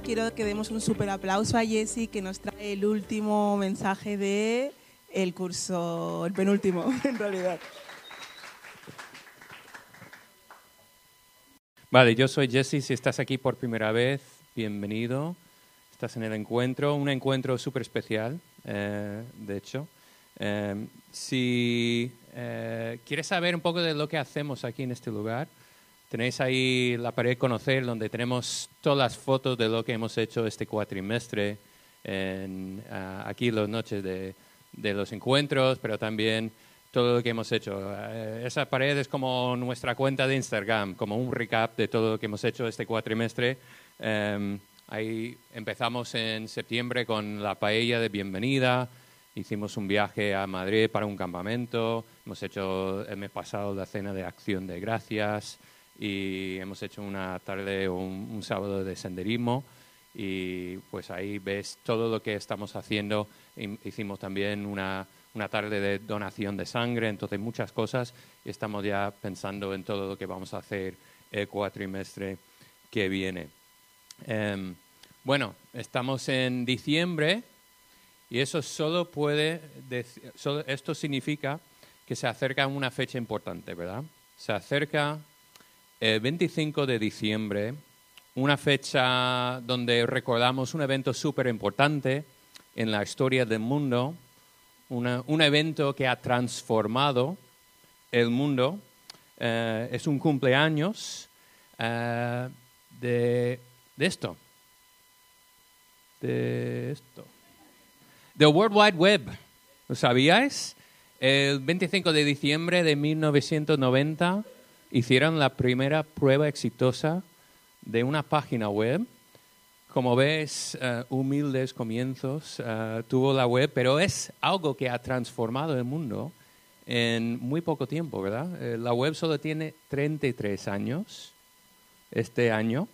quiero que demos un súper aplauso a Jessie que nos trae el último mensaje de el curso, el penúltimo en realidad. Vale, yo soy Jesse. Si estás aquí por primera vez, bienvenido. Estás en el encuentro, un encuentro súper especial, eh, de hecho. Eh, si eh, quieres saber un poco de lo que hacemos aquí en este lugar, tenéis ahí la pared conocer donde tenemos todas las fotos de lo que hemos hecho este cuatrimestre, aquí las noches de, de los encuentros, pero también todo lo que hemos hecho. Eh, esa pared es como nuestra cuenta de Instagram, como un recap de todo lo que hemos hecho este cuatrimestre. Em, ahí empezamos en septiembre con la paella de bienvenida, hicimos un viaje a Madrid para un campamento, hemos hecho el mes pasado la cena de acción de gracias y hemos hecho una tarde o un, un sábado de senderismo y pues ahí ves todo lo que estamos haciendo. Hicimos también una una tarde de donación de sangre, entonces muchas cosas estamos ya pensando en todo lo que vamos a hacer el cuatrimestre que viene. Em, bueno, estamos en diciembre y eso solo puede, esto significa que se acerca una fecha importante, ¿verdad? Se acerca el 25 de diciembre, una fecha donde recordamos un evento súper importante en la historia del mundo, un evento que ha transformado el mundo. Eh, es un cumpleaños eh, de, esto. De esto. The World Wide Web. ¿Lo sabíais? El 25 de diciembre de 1990 hicieron la primera prueba exitosa de una página web como ves, eh, humildes comienzos eh, tuvo la web, pero es algo que ha transformado el mundo en muy poco tiempo, ¿verdad? Eh, la web solo tiene 33 años este año,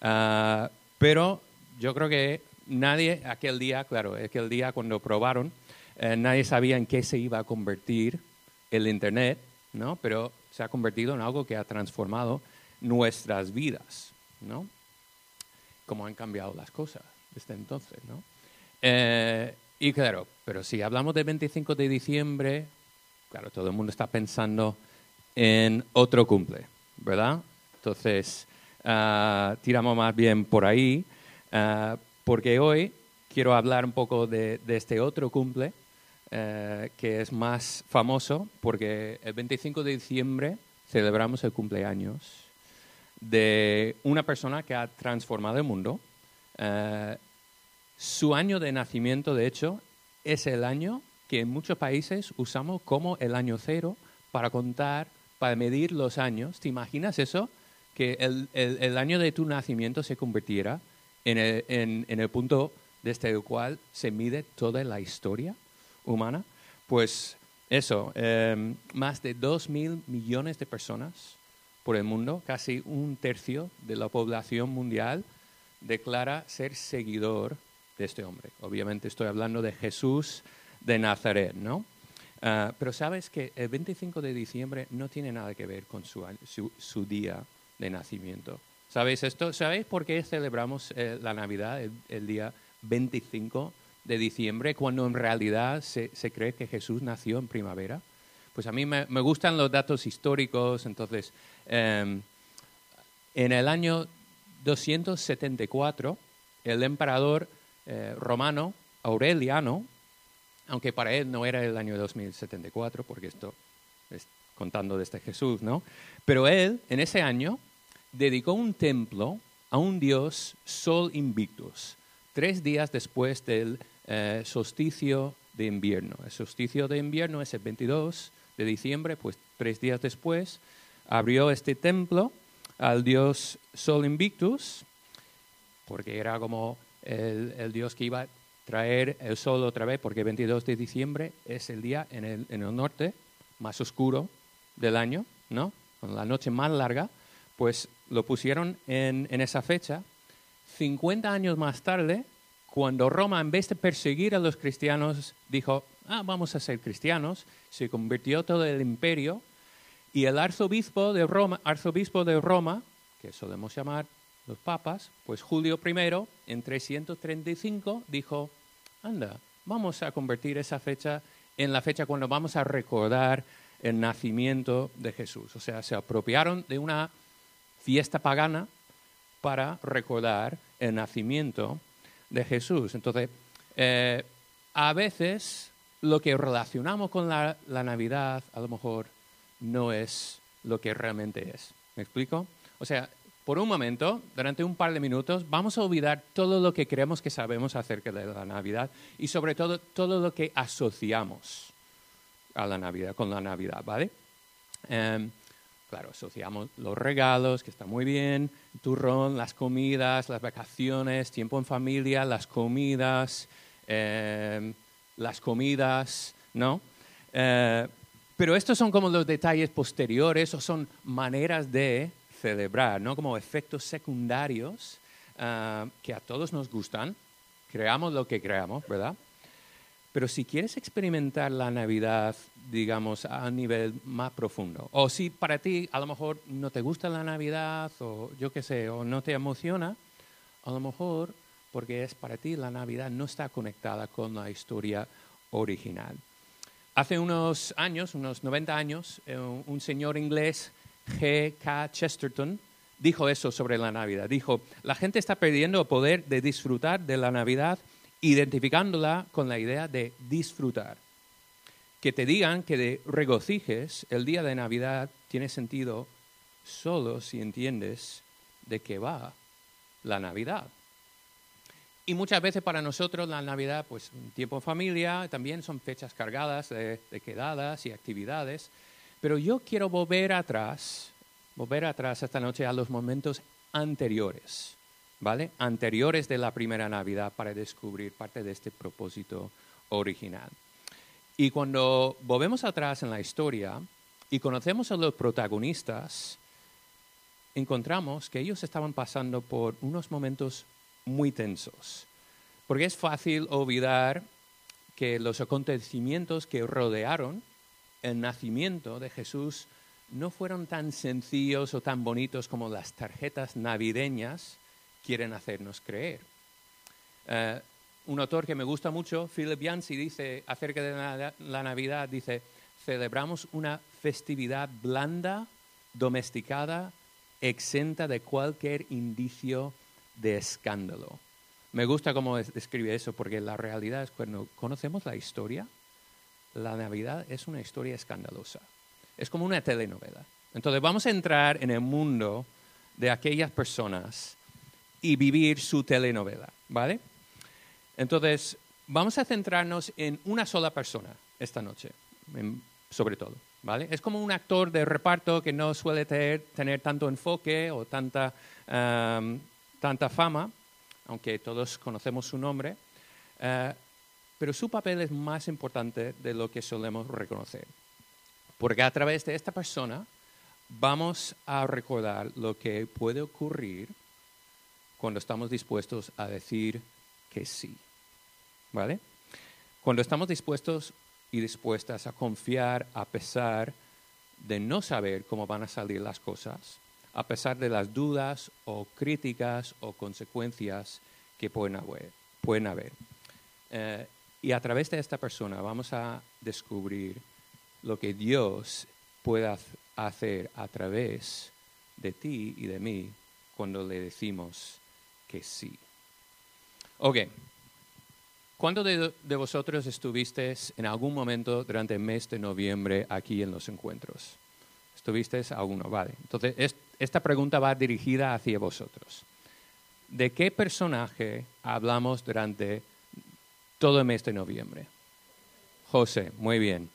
ah, pero yo creo que nadie aquel día, claro, aquel día cuando probaron, nadie sabía en qué se iba a convertir el Internet, ¿no? Pero se ha convertido en algo que ha transformado nuestras vidas, ¿no? cómo han cambiado las cosas desde entonces, ¿no? Eh, y claro, pero si hablamos del 25 de diciembre, claro, todo el mundo está pensando en otro cumple, ¿verdad? Entonces, ah, tiramos más bien por ahí, ah, porque hoy quiero hablar un poco de, este otro cumple, eh, que es más famoso, porque el 25 de diciembre celebramos el cumpleaños de una persona que ha transformado el mundo. Eh, su año de nacimiento, de hecho, es el año que en muchos países usamos como el año cero para contar, para medir los años. ¿Te imaginas eso? Que el, año de tu nacimiento se convirtiera en el, punto desde el cual se mide toda la historia humana. Pues eso, eh, más de dos mil millones de personas por el mundo, casi un tercio de la población mundial declara ser seguidor de este hombre. Obviamente estoy hablando de Jesús de Nazaret, ¿no? Ah, pero sabes que el 25 de diciembre no tiene nada que ver con su, su, día de nacimiento. ¿Sabéis esto? ¿Sabéis por qué celebramos eh, la Navidad el, día 25 de diciembre cuando en realidad se, cree que Jesús nació en primavera? Pues a mí me, gustan los datos históricos, entonces, em, en el año 274, el emperador eh, romano Aureliano, aunque para él no era el año 2074, porque esto es contando desde Jesús, ¿no? Pero él, en ese año, dedicó un templo a un dios Sol Invictus, tres días después del eh, solsticio de invierno. El solsticio de invierno es el 22 de diciembre, pues tres días después, abrió este templo al dios Sol Invictus, porque era como el, dios que iba a traer el sol otra vez, porque el 22 de diciembre es el día en el, norte más oscuro del año, ¿no? Con la noche más larga, pues lo pusieron en, en esa fecha. 50 años más tarde, cuando Roma, en vez de perseguir a los cristianos, dijo, ah, vamos a ser cristianos, se convirtió todo el imperio y el arzobispo de Roma, arzobispo de Roma que solemos llamar los papas, pues Julio I, en 335, dijo, anda, vamos a convertir esa fecha en la fecha cuando vamos a recordar el nacimiento de Jesús. O sea, se apropiaron de una fiesta pagana para recordar el nacimiento de Jesús. Entonces, eh, a veces lo que relacionamos con la, la, Navidad a lo mejor no es lo que realmente es. ¿Me explico? O sea, por un momento, durante un par de minutos, vamos a olvidar todo lo que creemos que sabemos acerca de la Navidad y sobre todo todo lo que asociamos a la Navidad, con la Navidad, ¿vale? Em, claro, asociamos los regalos, que está muy bien, turrón, las comidas, las vacaciones, tiempo en familia, las comidas, em, las comidas, ¿no? Eh, pero estos son como los detalles posteriores o son maneras de celebrar, ¿no? Como efectos secundarios ah, que a todos nos gustan, creamos lo que creamos, ¿verdad? Pero si quieres experimentar la Navidad, digamos, a nivel más profundo, o si para ti a lo mejor no te gusta la Navidad, o yo qué sé, o no te emociona, a lo mejor porque es para ti la Navidad no está conectada con la historia original. Hace unos años, unos 90 años, eh, un señor inglés, G. K. Chesterton, dijo eso sobre la Navidad. Dijo, la gente está perdiendo el poder de disfrutar de la Navidad identificándola con la idea de disfrutar. Que te digan que de regocijes el día de Navidad tiene sentido solo si entiendes de qué va la Navidad. Y muchas veces para nosotros la Navidad, pues un tiempo en familia, también son fechas cargadas de, de quedadas y actividades. Pero yo quiero volver atrás, volver atrás esta noche a los momentos anteriores Anteriores de la primera Navidad para descubrir parte de este propósito original. Y cuando volvemos atrás en la historia y conocemos a los protagonistas, encontramos que ellos estaban pasando por unos momentos muy tensos. Porque es fácil olvidar que los acontecimientos que rodearon el nacimiento de Jesús no fueron tan sencillos o tan bonitos como las tarjetas navideñas quieren hacernos creer. Eh, un autor que me gusta mucho, Philip Yancey, dice acerca de la, Navidad, dice, celebramos una festividad blanda, domesticada, exenta de cualquier indicio de escándalo. Me gusta cómo describe eso, porque la realidad es cuando conocemos la historia, la Navidad es una historia escandalosa. Es como una telenovela. Entonces vamos a entrar en el mundo de aquellas personas y vivir su telenovela, ¿vale? Entonces, vamos a centrarnos en una sola persona esta noche, sobre todo, ¿vale? Es como un actor de reparto que no suele tener, tanto enfoque o tanta, tanta fama, aunque todos conocemos su nombre, eh, pero su papel es más importante de lo que solemos reconocer. Porque a través de esta persona vamos a recordar lo que puede ocurrir cuando estamos dispuestos a decir que sí. ¿Vale? Cuando estamos dispuestos y dispuestas a confiar a pesar de no saber cómo van a salir las cosas, a pesar de las dudas o críticas o consecuencias que pueden haber. Pueden haber. Eh, y a través de esta persona vamos a descubrir lo que Dios puede hacer a través de ti y de mí cuando le decimos que sí. Ok. ¿Cuántos de, vosotros estuviste en algún momento durante el mes de noviembre aquí en los encuentros? ¿Estuviste alguno? Vale. Entonces, esta pregunta va dirigida hacia vosotros. ¿De qué personaje hablamos durante todo el mes de noviembre? José, muy bien.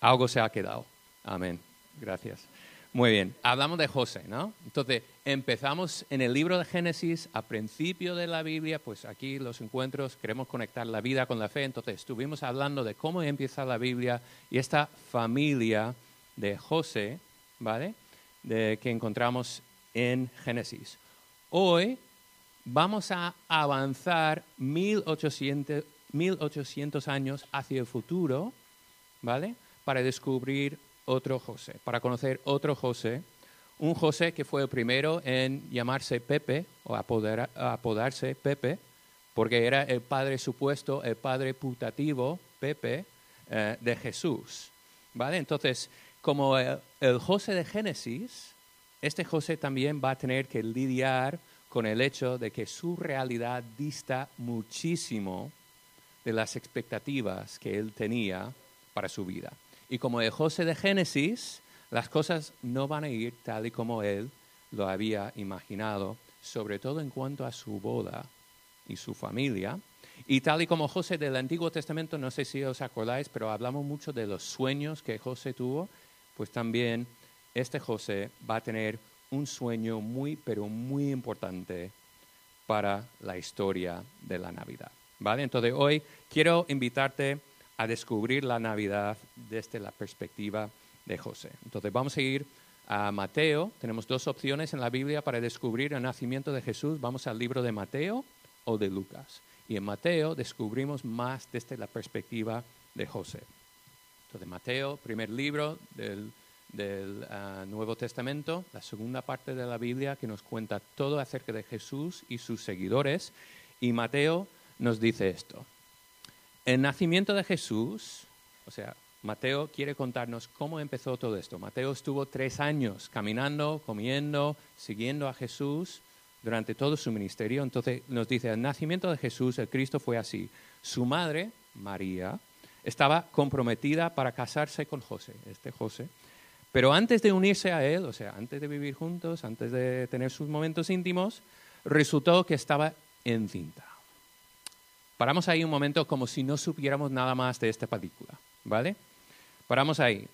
Algo se ha quedado. Amén. Gracias. Muy bien, hablamos de José, ¿no? Entonces, empezamos en el libro de Génesis, a principio de la Biblia, pues aquí los encuentros, queremos conectar la vida con la fe, entonces estuvimos hablando de cómo empieza la Biblia y esta familia de José, ¿vale? De, que encontramos en Génesis. Hoy vamos a avanzar 1800, 1800 años hacia el futuro, ¿vale? Para descubrir otro José, para conocer otro José, un José que fue el primero en llamarse Pepe o apodarse Pepe, porque era el padre supuesto, el padre putativo, Pepe, eh, de Jesús. ¿Vale? Entonces, como el José de Génesis, este José también va a tener que lidiar con el hecho de que su realidad dista muchísimo de las expectativas que él tenía para su vida. Y como el José de Génesis, las cosas no van a ir tal y como él lo había imaginado, sobre todo en cuanto a su boda y su familia. Y tal y como José del Antiguo Testamento, no sé si os acordáis, pero hablamos mucho de los sueños que José tuvo, pues también este José va a tener un sueño muy, pero muy importante para la historia de la Navidad. ¿Vale? Entonces hoy quiero invitarte a descubrir la Navidad desde la perspectiva de José. Entonces vamos a ir a Mateo. Tenemos dos opciones en la Biblia para descubrir el nacimiento de Jesús. Vamos al libro de Mateo o de Lucas. Y en Mateo descubrimos más desde la perspectiva de José. Entonces Mateo, primer libro del, ah, Nuevo Testamento, la segunda parte de la Biblia que nos cuenta todo acerca de Jesús y sus seguidores. Y Mateo nos dice esto. El nacimiento de Jesús, o sea, Mateo quiere contarnos cómo empezó todo esto. Mateo estuvo tres años caminando, comiendo, siguiendo a Jesús durante todo su ministerio. Entonces nos dice, el nacimiento de Jesús, el Cristo fue así. Su madre, María, estaba comprometida para casarse con José, este José. Pero antes de unirse a él, o sea, antes de vivir juntos, antes de tener sus momentos íntimos, resultó que estaba encinta. Paramos ahí un momento como si no supiéramos nada más de esta película, ¿vale? Paramos ahí.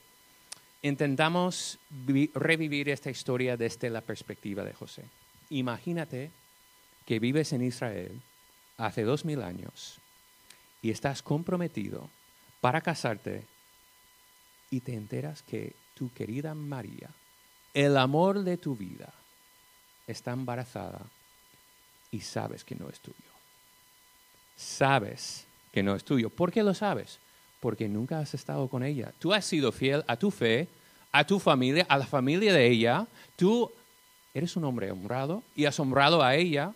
Intentamos vi- revivir esta historia desde la perspectiva de José. Imagínate que vives en Israel hace dos mil años y estás comprometido para casarte y te enteras que tu querida María, el amor de tu vida, está embarazada y sabes que no es tuyo sabes que no es tuyo. ¿Por qué lo sabes? Porque nunca has estado con ella. Tú has sido fiel a tu fe, a tu familia, a la familia de ella. Tú eres un hombre honrado y has honrado a ella,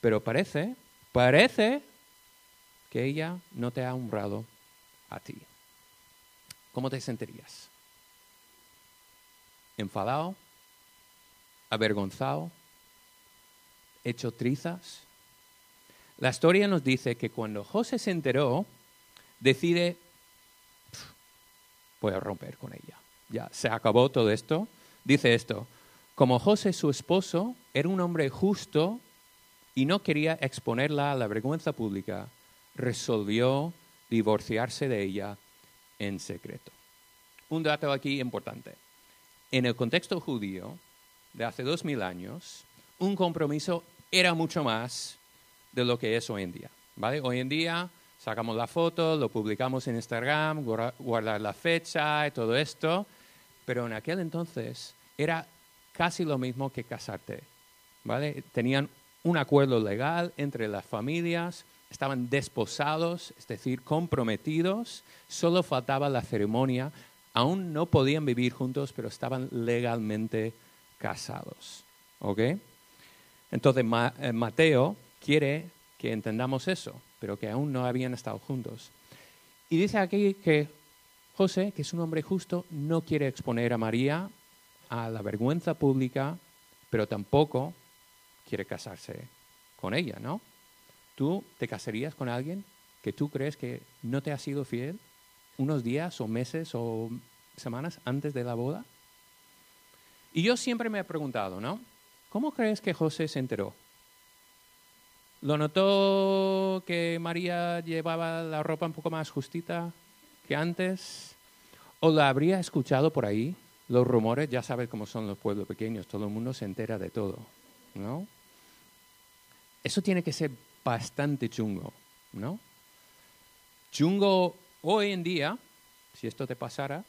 pero parece, parece que ella no te ha honrado a ti. ¿Cómo te sentirías? ¿Enfadado? ¿Avergonzado? ¿Hecho trizas? La historia nos dice que cuando José se enteró, decide, "Pf, voy a romper con ella. Ya, se acabó todo esto. Dice esto, como José, su esposo, era un hombre justo y no quería exponerla a la vergüenza pública, resolvió divorciarse de ella en secreto. Un dato aquí importante. En el contexto judío de hace dos mil años, un compromiso era mucho más de lo que es hoy en día. ¿vale? Hoy en día sacamos la foto, lo publicamos en Instagram, guarda- guardar la fecha y todo esto, pero en aquel entonces era casi lo mismo que casarte. ¿vale? Tenían un acuerdo legal entre las familias, estaban desposados, es decir, comprometidos, solo faltaba la ceremonia, aún no podían vivir juntos, pero estaban legalmente casados. ¿ok? Entonces eh, Mateo quiere que entendamos eso, pero que aún no habían estado juntos. Y dice aquí que José, que es un hombre justo, no quiere exponer a María a la vergüenza pública, pero tampoco quiere casarse con ella, ¿no? ¿Tú te casarías con alguien que tú crees que no te ha sido fiel unos días o meses o semanas antes de la boda? Y yo siempre me he preguntado, ¿no? ¿Cómo crees que José se enteró? ¿Lo notó que María llevaba la ropa un poco más justita que antes? ¿O la habría escuchado por ahí? Los rumores, ya sabes cómo son los pueblos pequeños, todo el mundo se entera de todo, ¿no? Eso tiene que ser bastante chungo, ¿no? Chungo hoy en día, si esto te pasara,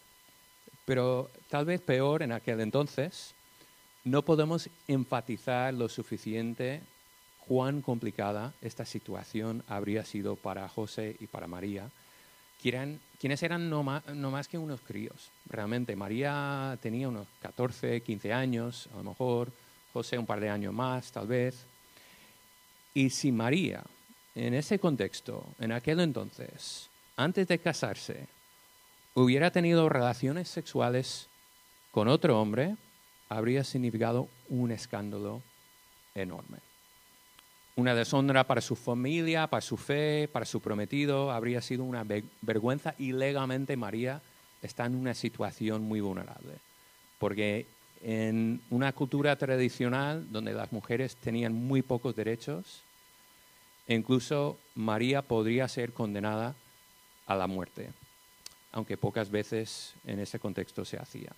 pero tal vez peor en aquel entonces, no podemos enfatizar lo suficiente cuán complicada esta situación habría sido para José y para María, quienes eran no más, no más que unos críos. Realmente, María tenía unos 14, 15 años, a lo mejor, José un par de años más, tal vez. Y si María, en ese contexto, en aquel entonces, antes de casarse, hubiera tenido relaciones sexuales con otro hombre, habría significado un escándalo enorme. Una deshonra para su familia, para su fe, para su prometido, habría sido una vergüenza y legalmente María está en una situación muy vulnerable. Porque en una cultura tradicional donde las mujeres tenían muy pocos derechos, incluso María podría ser condenada a la muerte, aunque pocas veces en ese contexto se hacía.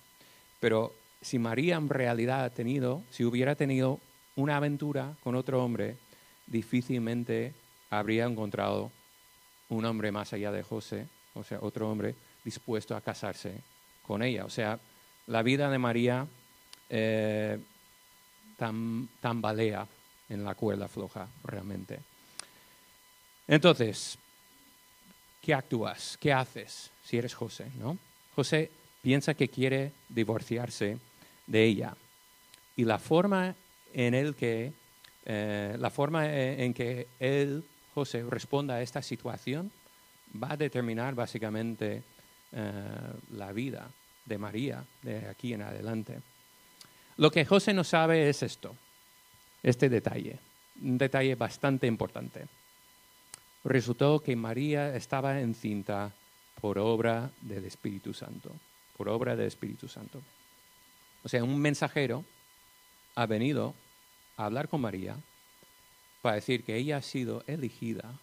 Pero si María en realidad ha tenido, si hubiera tenido una aventura con otro hombre, difícilmente habría encontrado un hombre más allá de José, o sea, otro hombre dispuesto a casarse con ella. O sea, la vida de María eh, tambalea en la cuerda floja realmente. Entonces, ¿qué actúas? ¿Qué haces si eres José? ¿no? José piensa que quiere divorciarse de ella. Y la forma en el que eh, la forma en que él, José, responda a esta situación va a determinar básicamente eh, la vida de María de aquí en adelante. Lo que José no sabe es esto, este detalle, un detalle bastante importante. Resultó que María estaba encinta por obra del Espíritu Santo, por obra del Espíritu Santo. O sea, un mensajero ha venido a hablar con María para decir que ella ha sido elegida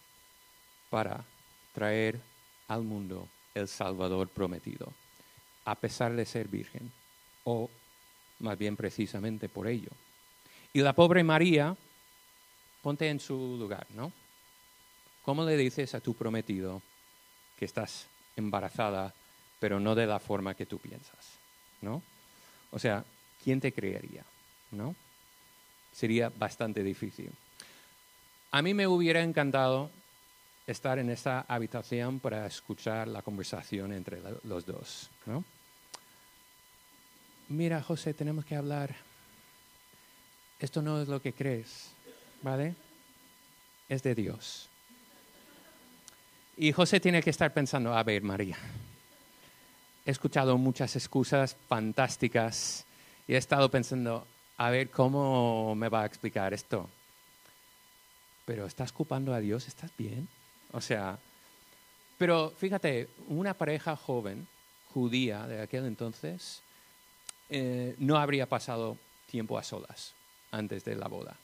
para traer al mundo el Salvador prometido, a pesar de ser virgen, o más bien precisamente por ello. Y la pobre María, ponte en su lugar, ¿no? ¿Cómo le dices a tu prometido que estás embarazada, pero no de la forma que tú piensas? ¿No? O sea, ¿quién te creería? ¿No? Sería bastante difícil. A mí me hubiera encantado estar en esa habitación para escuchar la conversación entre los dos. ¿no? Mira, José, tenemos que hablar. Esto no es lo que crees, ¿vale? Es de Dios. Y José tiene que estar pensando, a ver, María, he escuchado muchas excusas fantásticas y he estado pensando, a ver cómo me va a explicar esto. Pero estás culpando a Dios, ¿estás bien? O sea, pero fíjate, una pareja joven, judía de aquel entonces, eh, no habría pasado tiempo a solas antes de la boda.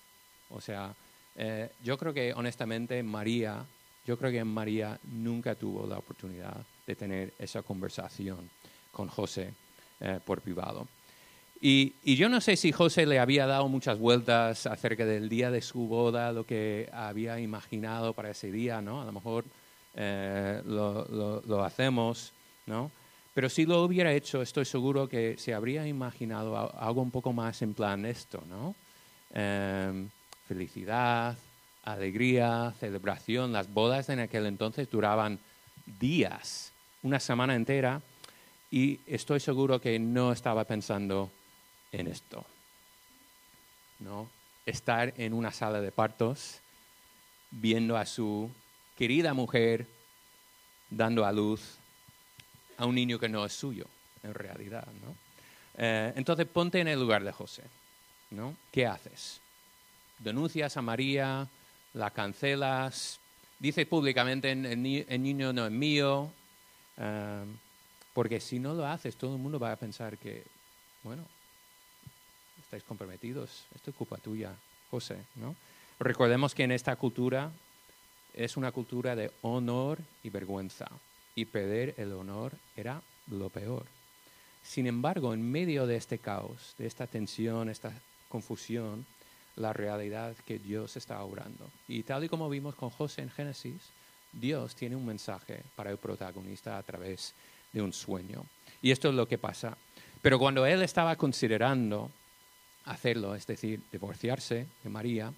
O sea, eh, yo creo que honestamente María, yo creo que María nunca tuvo la oportunidad de tener esa conversación con José eh, por privado. Y, yo no sé si José le había dado muchas vueltas acerca del día de su boda, lo que había imaginado para ese día, ¿no? A lo mejor eh, lo, hacemos, ¿no? Pero si lo hubiera hecho, estoy seguro que se habría imaginado algo un poco más en plan esto, ¿no? Em, felicidad, alegría, celebración. Las bodas en aquel entonces duraban días, una semana entera, y estoy seguro que no estaba pensando en esto. ¿no? Estar en una sala de partos viendo a su querida mujer dando a luz a un niño que no es suyo, en realidad. ¿no? Eh, entonces ponte en el lugar de José. ¿no? ¿Qué haces? ¿Denuncias a María? ¿La cancelas? Dices públicamente, el, niño no es mío. Eh, porque si no lo haces, todo el mundo va a pensar que, bueno, estáis comprometidos, esto es culpa tuya, José, ¿no? Recordemos que en esta cultura es una cultura de honor y vergüenza, y perder el honor era lo peor. Sin embargo, en medio de este caos, de esta tensión, esta confusión, la realidad que Dios está obrando. Y tal y como vimos con José en Génesis, Dios tiene un mensaje para el protagonista a través de un sueño. Y esto es lo que pasa. Pero cuando él estaba considerando hacerlo, es decir, divorciarse de María,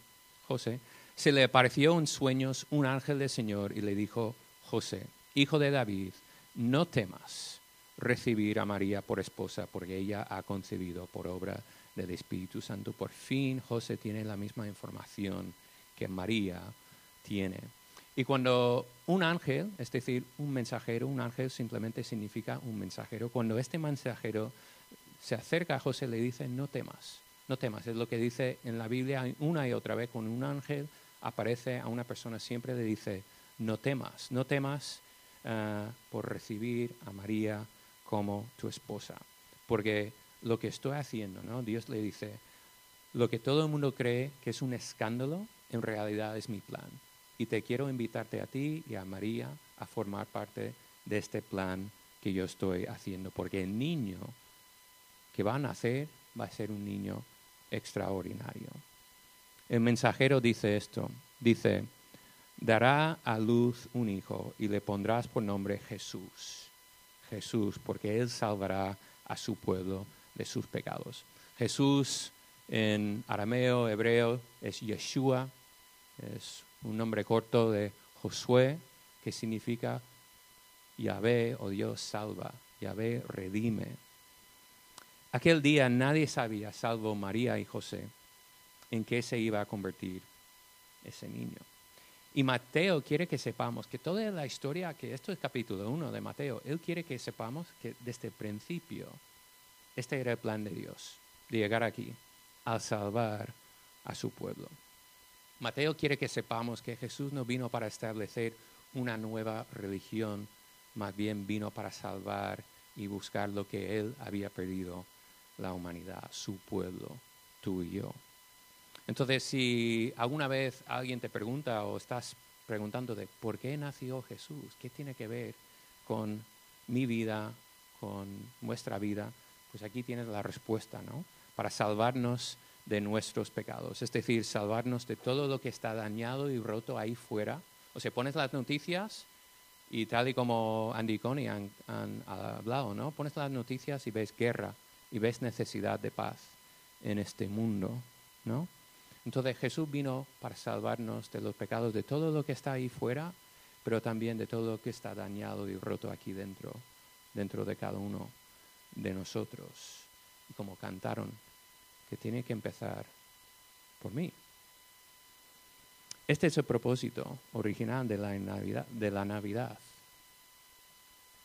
José, se le apareció en sueños un ángel del Señor y le dijo, José, hijo de David, no temas recibir a María por esposa, porque ella ha concebido por obra del Espíritu Santo. Por fin José tiene la misma información que María tiene. Y cuando un ángel, es decir, un mensajero, un ángel simplemente significa un mensajero, cuando este mensajero se acerca a José le dice, no temas, no temas, es lo que dice en la Biblia una y otra vez, cuando un ángel aparece a una persona siempre le dice, no temas, no temas eh, por recibir a María como tu esposa, porque lo que estoy haciendo, ¿no? Dios le dice, lo que todo el mundo cree que es un escándalo, en realidad es mi plan. Y te quiero invitarte a ti y a María a formar parte de este plan que yo estoy haciendo, porque el niño que va a nacer va a ser un niño extraordinario. El mensajero dice esto, dice, dará a luz un hijo y le pondrás por nombre Jesús. Jesús, porque él salvará a su pueblo de sus pecados. Jesús en arameo, hebreo, es Yeshua, es un nombre corto de Josué, que significa Yahvé o Dios salva, Yahvé redime. Aquel día nadie sabía, salvo María y José, en qué se iba a convertir ese niño. Y Mateo quiere que sepamos que toda la historia, que esto es capítulo 1 de Mateo, él quiere que sepamos que desde el principio este era el plan de Dios, de llegar aquí, a salvar a su pueblo. Mateo quiere que sepamos que Jesús no vino para establecer una nueva religión, más bien vino para salvar y buscar lo que él había perdido, la humanidad, su pueblo, tú y yo. Entonces, si alguna vez alguien te pregunta o estás preguntando de por qué nació Jesús, qué tiene que ver con mi vida, con nuestra vida, pues aquí tienes la respuesta, ¿no? Para salvarnos de nuestros pecados, es decir, salvarnos de todo lo que está dañado y roto ahí fuera. O sea, pones las noticias y tal y como Andy y Connie han, hablado, ¿no? Pones las noticias y ves guerra y ves necesidad de paz en este mundo, ¿no? Entonces Jesús vino para salvarnos de los pecados, de todo lo que está ahí fuera, pero también de todo lo que está dañado y roto aquí dentro, dentro de cada uno de nosotros. Y como cantaron que tiene que empezar por mí. Este es el propósito original de la Navidad. De la Navidad.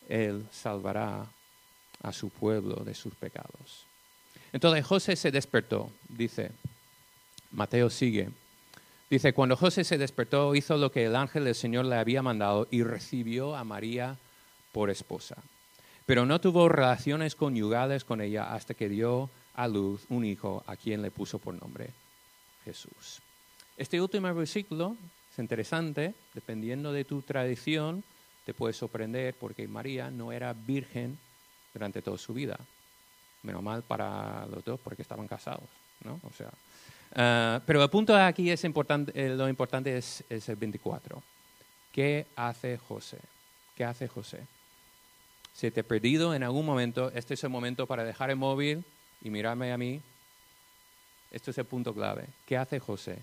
Él salvará a su pueblo de sus pecados. Entonces José se despertó, dice, Mateo sigue, dice, cuando José se despertó hizo lo que el ángel del Señor le había mandado y recibió a María por esposa. Pero no tuvo relaciones conyugales con ella hasta que dio a luz un hijo a quien le puso por nombre Jesús. Este último versículo es interesante, dependiendo de tu tradición, te puede sorprender porque María no era virgen durante toda su vida. Menos mal para los dos porque estaban casados, ¿no? O sea, ah, pero el punto aquí es importante, eh, lo importante es, es el 24. ¿Qué hace José? ¿Qué hace José? Si te he perdido en algún momento, este es el momento para dejar el móvil, y mirarme a mí, esto es el punto clave. ¿Qué hace José?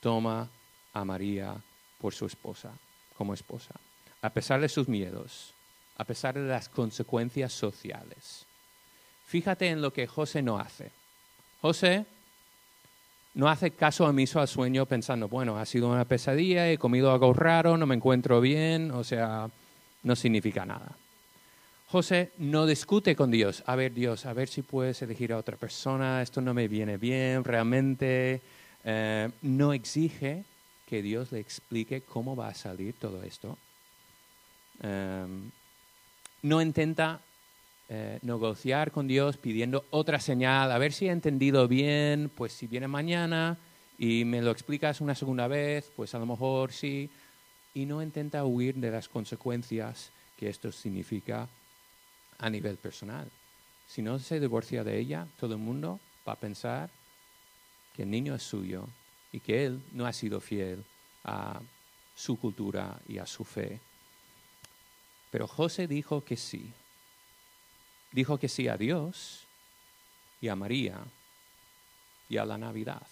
Toma a María por su esposa, como esposa, a pesar de sus miedos, a pesar de las consecuencias sociales. Fíjate en lo que José no hace. José no hace caso omiso al sueño pensando, bueno, ha sido una pesadilla, he comido algo raro, no me encuentro bien, o sea, no significa nada. José no discute con Dios. A ver, Dios, a ver si puedes elegir a otra persona, esto no me viene bien, realmente eh, no exige que Dios le explique cómo va a salir todo esto. Em, no intenta eh, negociar con Dios pidiendo otra señal, a ver si he entendido bien, pues si viene mañana y me lo explicas una segunda vez, pues a lo mejor sí. Y no intenta huir de las consecuencias que esto significa a nivel personal. Si no se divorcia de ella, todo el mundo va a pensar que el niño es suyo y que él no ha sido fiel a su cultura y a su fe. Pero José dijo que sí. Dijo que sí a Dios y a María y a la Navidad.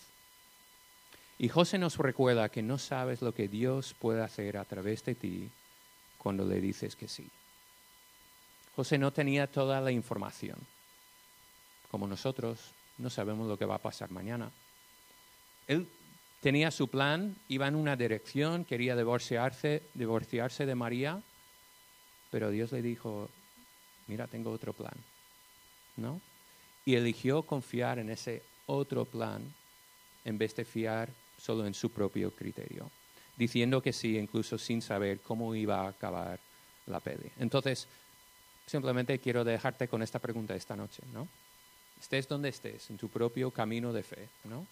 Y José nos recuerda que no sabes lo que Dios puede hacer a través de ti cuando le dices que sí. José no tenía toda la información. Como nosotros, no sabemos lo que va a pasar mañana. Él tenía su plan, iba en una dirección, quería divorciarse, divorciarse de María, pero Dios le dijo, mira, tengo otro plan, ¿no? Y eligió confiar en ese otro plan en vez de fiar solo en su propio criterio, diciendo que sí, incluso sin saber cómo iba a acabar la peli. Entonces, simplemente quiero dejarte con esta pregunta esta noche, ¿no? Estés donde estés, en tu propio camino de fe, ¿no?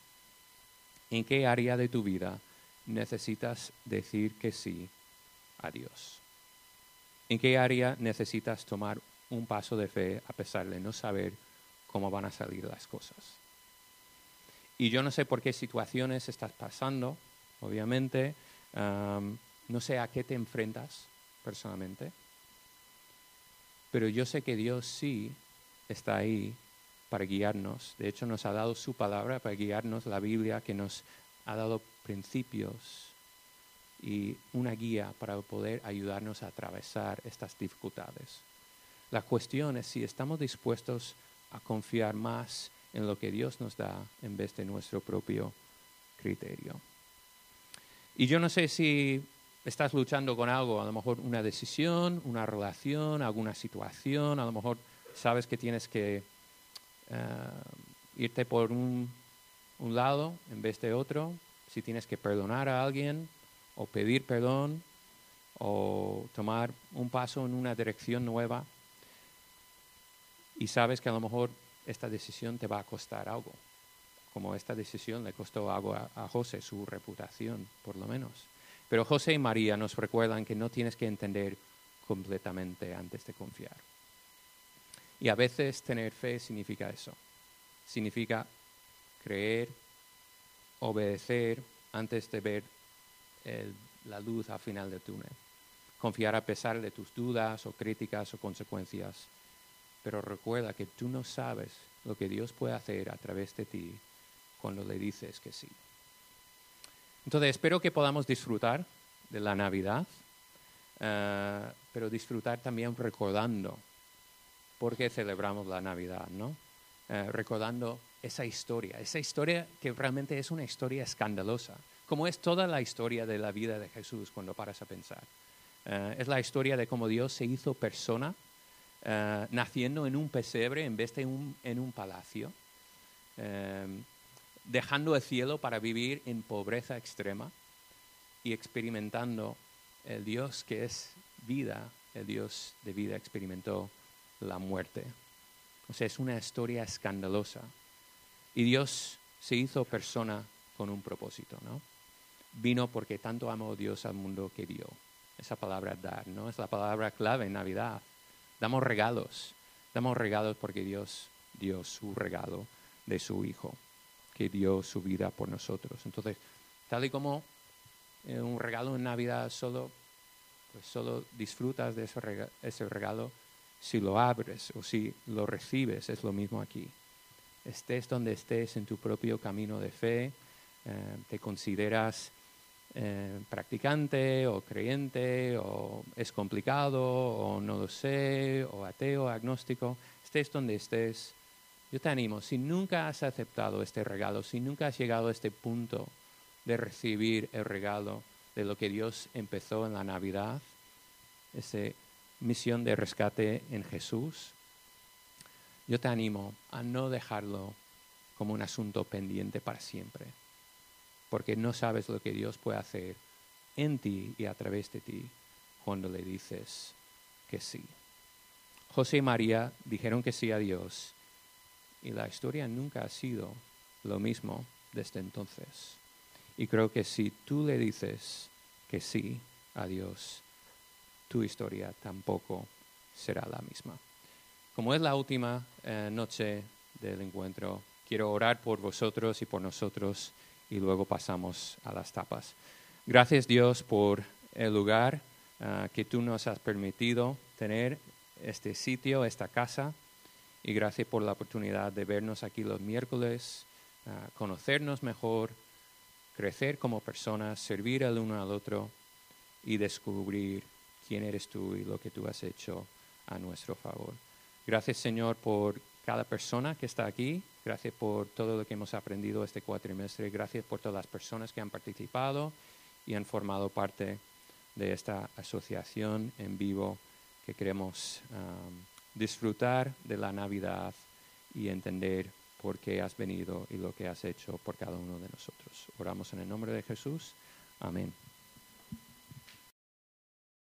¿En qué área de tu vida necesitas decir que sí a Dios? ¿En qué área necesitas tomar un paso de fe a pesar de no saber cómo van a salir las cosas? Y yo no sé por qué situaciones estás pasando, obviamente, no sé a qué te enfrentas personalmente, pero yo sé que Dios sí está ahí para guiarnos. De hecho, nos ha dado su palabra para guiarnos, la Biblia, que nos ha dado principios y una guía para poder ayudarnos a atravesar estas dificultades. La cuestión es si estamos dispuestos a confiar más en lo que Dios nos da en vez de nuestro propio criterio. Y yo no sé si estás luchando con algo, a lo mejor una decisión, una relación, alguna situación, a lo mejor sabes que tienes que eh, irte por un, un lado en vez de otro, si tienes que perdonar a alguien o pedir perdón o tomar un paso en una dirección nueva y sabes que a lo mejor esta decisión te va a costar algo, como esta decisión le costó algo a, a, José, su reputación, por lo menos. Pero José y María nos recuerdan que no tienes que entender completamente antes de confiar. Y a veces tener fe significa eso. Significa creer, obedecer antes de ver la luz al final del túnel. Confiar a pesar de tus dudas o críticas o consecuencias. Pero recuerda que tú no sabes lo que Dios puede hacer a través de ti cuando le dices que sí. Entonces espero que podamos disfrutar de la Navidad, uh, pero disfrutar también recordando por qué celebramos la Navidad, ¿no? Uh, recordando esa historia, esa historia que realmente es una historia escandalosa, como es toda la historia de la vida de Jesús cuando paras a pensar. Uh, es la historia de cómo Dios se hizo persona, uh, naciendo en un pesebre en vez de un, en un palacio, um, dejando el cielo para vivir en pobreza extrema y experimentando el Dios que es vida, el Dios de vida experimentó la muerte. O sea, es una historia escandalosa. Y Dios se hizo persona con un propósito, ¿no? Vino porque tanto amó Dios al mundo que dio. Esa palabra dar, ¿no? Es la palabra clave en Navidad. Damos regalos. Damos regalos porque Dios dio su regalo de su Hijo, que dio su vida por nosotros. Entonces, tal y como eh, un regalo en Navidad solo, pues solo disfrutas de ese regalo, regalo si lo abres o si lo recibes, es lo mismo aquí estés donde estés en tu propio camino de fe, eh, te consideras eh, practicante o creyente o es complicado o no lo sé o ateo, agnóstico, estés donde estés, yo te animo, si nunca has aceptado este regalo, si nunca has llegado a este punto de recibir el regalo de lo que Dios empezó en la Navidad, esa misión de rescate en Jesús, yo te animo a no dejarlo como un asunto pendiente para siempre, porque no sabes lo que Dios puede hacer en ti y a través de ti cuando le dices que sí. José y María dijeron que sí a Dios y la historia nunca ha sido lo mismo desde entonces. Y creo que si tú le dices que sí a Dios, tu historia tampoco será la misma. Como es la última eh, noche del encuentro, quiero orar por vosotros y por nosotros y luego pasamos a las tapas. Gracias Dios por el lugar uh, que tú nos has permitido tener, este sitio, esta casa, y gracias por la oportunidad de vernos aquí los miércoles, uh, conocernos mejor, crecer como personas, servir el uno al otro y descubrir quién eres tú y lo que tú has hecho a nuestro favor. Gracias Señor por cada persona que está aquí. Gracias por todo lo que hemos aprendido este cuatrimestre. Gracias por todas las personas que han participado y han formado parte de esta asociación en vivo que queremos um, disfrutar de la Navidad y entender por qué has venido y lo que has hecho por cada uno de nosotros. Oramos en el nombre de Jesús. Amén.